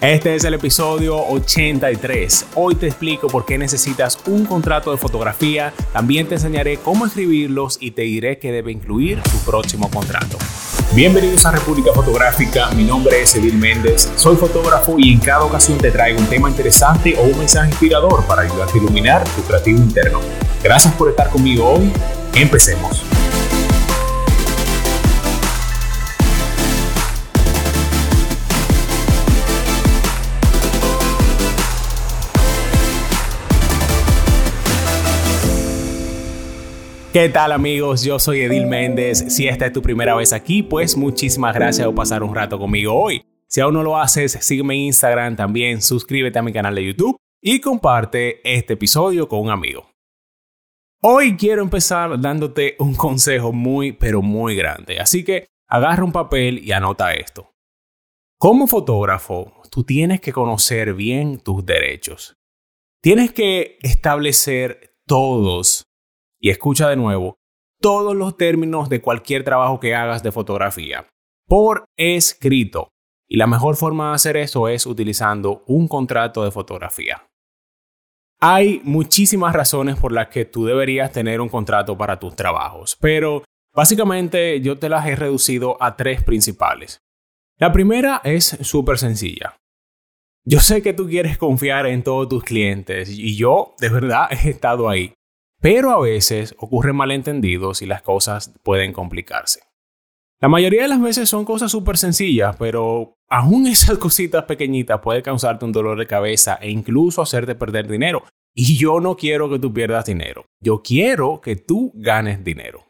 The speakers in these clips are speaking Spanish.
Este es el episodio 83. Hoy te explico por qué necesitas un contrato de fotografía, también te enseñaré cómo escribirlos y te diré qué debe incluir tu próximo contrato. Bienvenidos a República Fotográfica, mi nombre es Edil Méndez, soy fotógrafo y en cada ocasión te traigo un tema interesante o un mensaje inspirador para ayudarte a iluminar tu creativo interno. Gracias por estar conmigo hoy, empecemos. ¿Qué tal amigos? Yo soy Edil Méndez. Si esta es tu primera vez aquí, pues muchísimas gracias por pasar un rato conmigo hoy. Si aún no lo haces, sígueme en Instagram también, suscríbete a mi canal de YouTube y comparte este episodio con un amigo. Hoy quiero empezar dándote un consejo muy, pero muy grande. Así que agarra un papel y anota esto. Como fotógrafo, tú tienes que conocer bien tus derechos. Tienes que establecer todos y escucha de nuevo todos los términos de cualquier trabajo que hagas de fotografía por escrito. Y la mejor forma de hacer eso es utilizando un contrato de fotografía. Hay muchísimas razones por las que tú deberías tener un contrato para tus trabajos, pero básicamente yo te las he reducido a tres principales. La primera es súper sencilla. Yo sé que tú quieres confiar en todos tus clientes y yo de verdad he estado ahí. Pero a veces ocurren malentendidos y las cosas pueden complicarse. La mayoría de las veces son cosas súper sencillas, pero aún esas cositas pequeñitas pueden causarte un dolor de cabeza e incluso hacerte perder dinero. Y yo no quiero que tú pierdas dinero. Yo quiero que tú ganes dinero.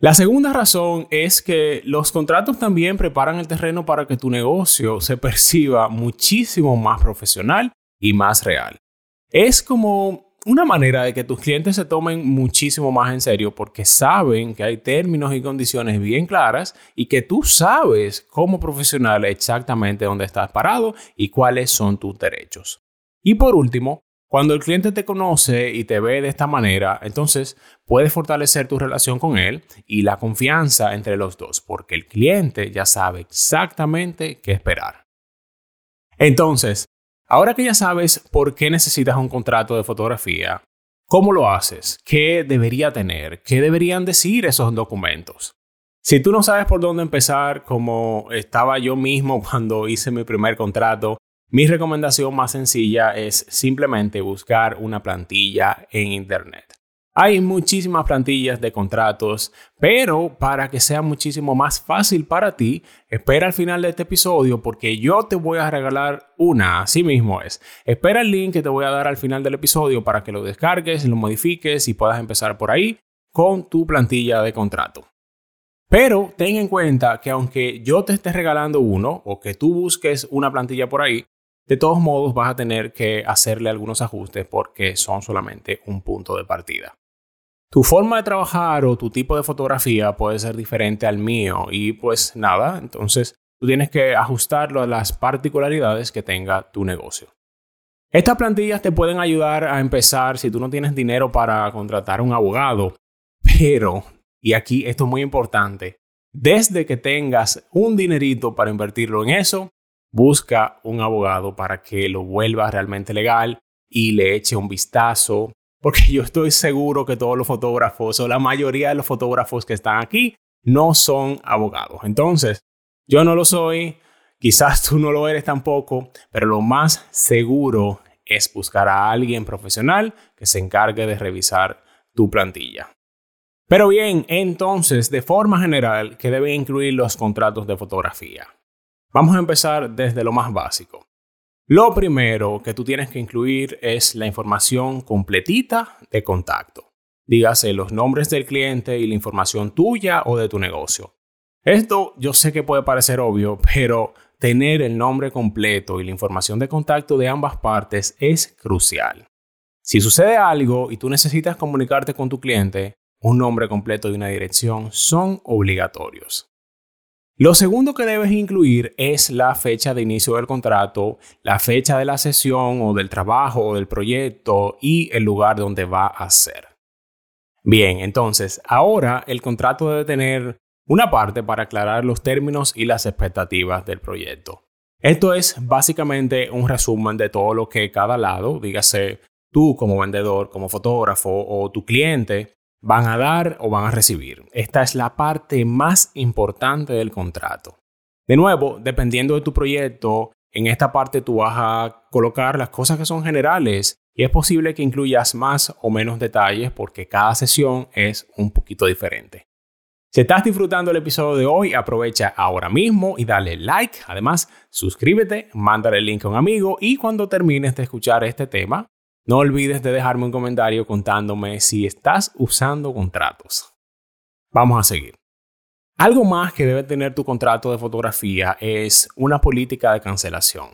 La segunda razón es que los contratos también preparan el terreno para que tu negocio se perciba muchísimo más profesional y más real. Es como una manera de que tus clientes se tomen muchísimo más en serio porque saben que hay términos y condiciones bien claras y que tú sabes como profesional exactamente dónde estás parado y cuáles son tus derechos. Y por último, cuando el cliente te conoce y te ve de esta manera, entonces puedes fortalecer tu relación con él y la confianza entre los dos, porque el cliente ya sabe exactamente qué esperar. Entonces, Ahora que ya sabes por qué necesitas un contrato de fotografía, ¿cómo lo haces? ¿Qué debería tener? ¿Qué deberían decir esos documentos? Si tú no sabes por dónde empezar, como estaba yo mismo cuando hice mi primer contrato, mi recomendación más sencilla es simplemente buscar una plantilla en Internet. Hay muchísimas plantillas de contratos, pero para que sea muchísimo más fácil para ti, espera al final de este episodio porque yo te voy a regalar una, así mismo es. Espera el link que te voy a dar al final del episodio para que lo descargues, lo modifiques y puedas empezar por ahí con tu plantilla de contrato. Pero ten en cuenta que aunque yo te esté regalando uno o que tú busques una plantilla por ahí, de todos modos vas a tener que hacerle algunos ajustes porque son solamente un punto de partida. Tu forma de trabajar o tu tipo de fotografía puede ser diferente al mío y pues nada, entonces tú tienes que ajustarlo a las particularidades que tenga tu negocio. Estas plantillas te pueden ayudar a empezar si tú no tienes dinero para contratar un abogado, pero, y aquí esto es muy importante, desde que tengas un dinerito para invertirlo en eso, busca un abogado para que lo vuelva realmente legal y le eche un vistazo porque yo estoy seguro que todos los fotógrafos o la mayoría de los fotógrafos que están aquí no son abogados. Entonces, yo no lo soy, quizás tú no lo eres tampoco, pero lo más seguro es buscar a alguien profesional que se encargue de revisar tu plantilla. Pero bien, entonces, de forma general, ¿qué deben incluir los contratos de fotografía? Vamos a empezar desde lo más básico. Lo primero que tú tienes que incluir es la información completita de contacto. Dígase los nombres del cliente y la información tuya o de tu negocio. Esto yo sé que puede parecer obvio, pero tener el nombre completo y la información de contacto de ambas partes es crucial. Si sucede algo y tú necesitas comunicarte con tu cliente, un nombre completo y una dirección son obligatorios. Lo segundo que debes incluir es la fecha de inicio del contrato, la fecha de la sesión o del trabajo o del proyecto y el lugar donde va a ser. Bien, entonces, ahora el contrato debe tener una parte para aclarar los términos y las expectativas del proyecto. Esto es básicamente un resumen de todo lo que cada lado, dígase tú como vendedor, como fotógrafo o tu cliente, van a dar o van a recibir. Esta es la parte más importante del contrato. De nuevo, dependiendo de tu proyecto, en esta parte tú vas a colocar las cosas que son generales y es posible que incluyas más o menos detalles porque cada sesión es un poquito diferente. Si estás disfrutando el episodio de hoy, aprovecha ahora mismo y dale like. Además, suscríbete, mándale el link a un amigo y cuando termines de escuchar este tema, no olvides de dejarme un comentario contándome si estás usando contratos. Vamos a seguir. Algo más que debe tener tu contrato de fotografía es una política de cancelación.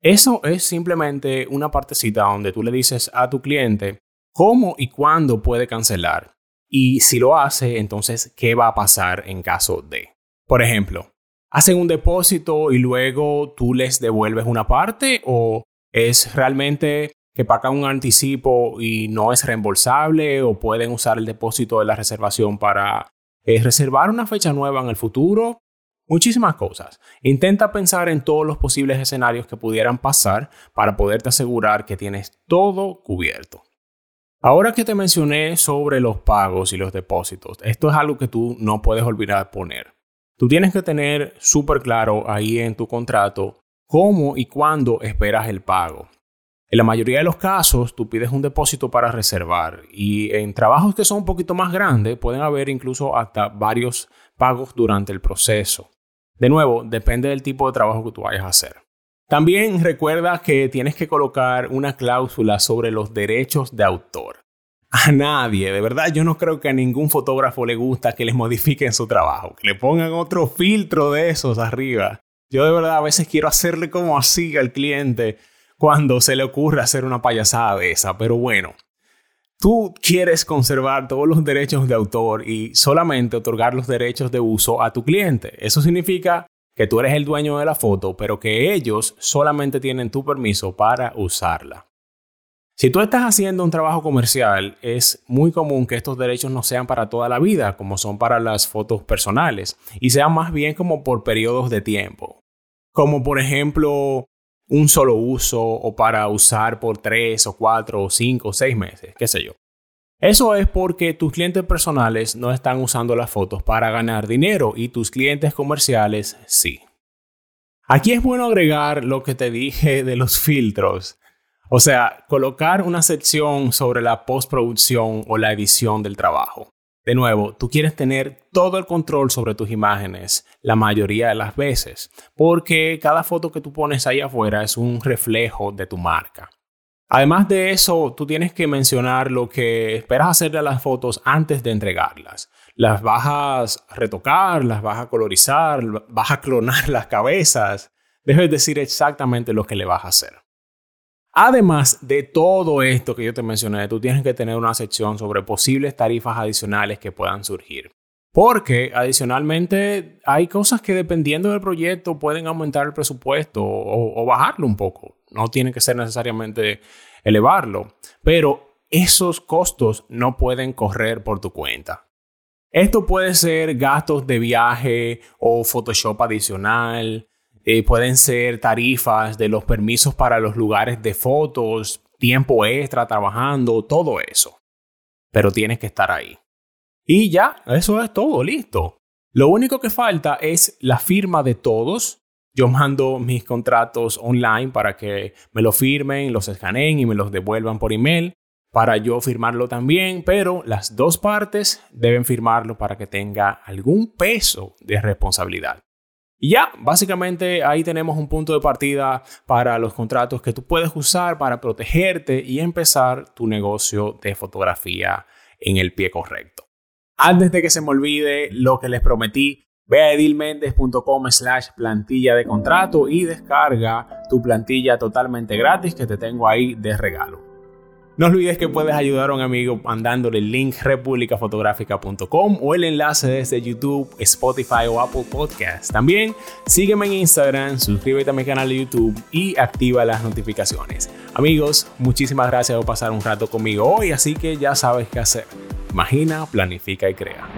Eso es simplemente una partecita donde tú le dices a tu cliente cómo y cuándo puede cancelar. Y si lo hace, entonces, ¿qué va a pasar en caso de? Por ejemplo, ¿hacen un depósito y luego tú les devuelves una parte o es realmente que pagan un anticipo y no es reembolsable o pueden usar el depósito de la reservación para eh, reservar una fecha nueva en el futuro? Muchísimas cosas. Intenta pensar en todos los posibles escenarios que pudieran pasar para poderte asegurar que tienes todo cubierto. Ahora que te mencioné sobre los pagos y los depósitos, esto es algo que tú no puedes olvidar poner. Tú tienes que tener súper claro ahí en tu contrato cómo y cuándo esperas el pago. En la mayoría de los casos, tú pides un depósito para reservar y en trabajos que son un poquito más grandes pueden haber incluso hasta varios pagos durante el proceso. De nuevo, depende del tipo de trabajo que tú vayas a hacer. También recuerda que tienes que colocar una cláusula sobre los derechos de autor. A nadie, de verdad, yo no creo que a ningún fotógrafo le gusta que les modifiquen su trabajo, que le pongan otro filtro de esos arriba. Yo de verdad a veces quiero hacerle como así al cliente cuando se le ocurre hacer una payasada de esa, pero bueno. Tú quieres conservar todos los derechos de autor y solamente otorgar los derechos de uso a tu cliente. Eso significa que tú eres el dueño de la foto, pero que ellos solamente tienen tu permiso para usarla. Si tú estás haciendo un trabajo comercial, es muy común que estos derechos no sean para toda la vida, como son para las fotos personales, y sean más bien como por periodos de tiempo. Como por ejemplo, un solo uso o para usar por tres o cuatro o cinco o seis meses, qué sé yo. Eso es porque tus clientes personales no están usando las fotos para ganar dinero y tus clientes comerciales sí. Aquí es bueno agregar lo que te dije de los filtros. O sea, colocar una sección sobre la postproducción o la edición del trabajo. De nuevo, tú quieres tener todo el control sobre tus imágenes la mayoría de las veces, porque cada foto que tú pones ahí afuera es un reflejo de tu marca. Además de eso, tú tienes que mencionar lo que esperas hacer de las fotos antes de entregarlas. Las vas a retocar, las vas a colorizar, vas a clonar las cabezas. Debes decir exactamente lo que le vas a hacer. Además de todo esto que yo te mencioné, tú tienes que tener una sección sobre posibles tarifas adicionales que puedan surgir. Porque adicionalmente hay cosas que dependiendo del proyecto pueden aumentar el presupuesto o, bajarlo un poco. No tiene que ser necesariamente elevarlo. Pero esos costos no pueden correr por tu cuenta. Esto puede ser gastos de viaje o Photoshop adicional, eh, pueden ser tarifas de los permisos para los lugares de fotos, tiempo extra trabajando, todo eso. Pero tienes que estar ahí. Y ya, eso es todo, listo. Lo único que falta es la firma de todos. Yo mando mis contratos online para que me lo firmen, los escaneen y me los devuelvan por email para yo firmarlo también, pero las dos partes deben firmarlo para que tenga algún peso de responsabilidad. Y ya, básicamente ahí tenemos un punto de partida para los contratos que tú puedes usar para protegerte y empezar tu negocio de fotografía en el pie correcto. Antes de que se me olvide lo que les prometí, ve a edilmendes.com slash plantilla de contrato y descarga tu plantilla totalmente gratis que te tengo ahí de regalo. No olvides que puedes ayudar a un amigo mandándole el link republicafotográfica.com o el enlace desde YouTube, Spotify o Apple Podcasts. También sígueme en Instagram, suscríbete a mi canal de YouTube y activa las notificaciones. Amigos, muchísimas gracias por pasar un rato conmigo hoy, así que ya sabes qué hacer. Imagina, planifica y crea.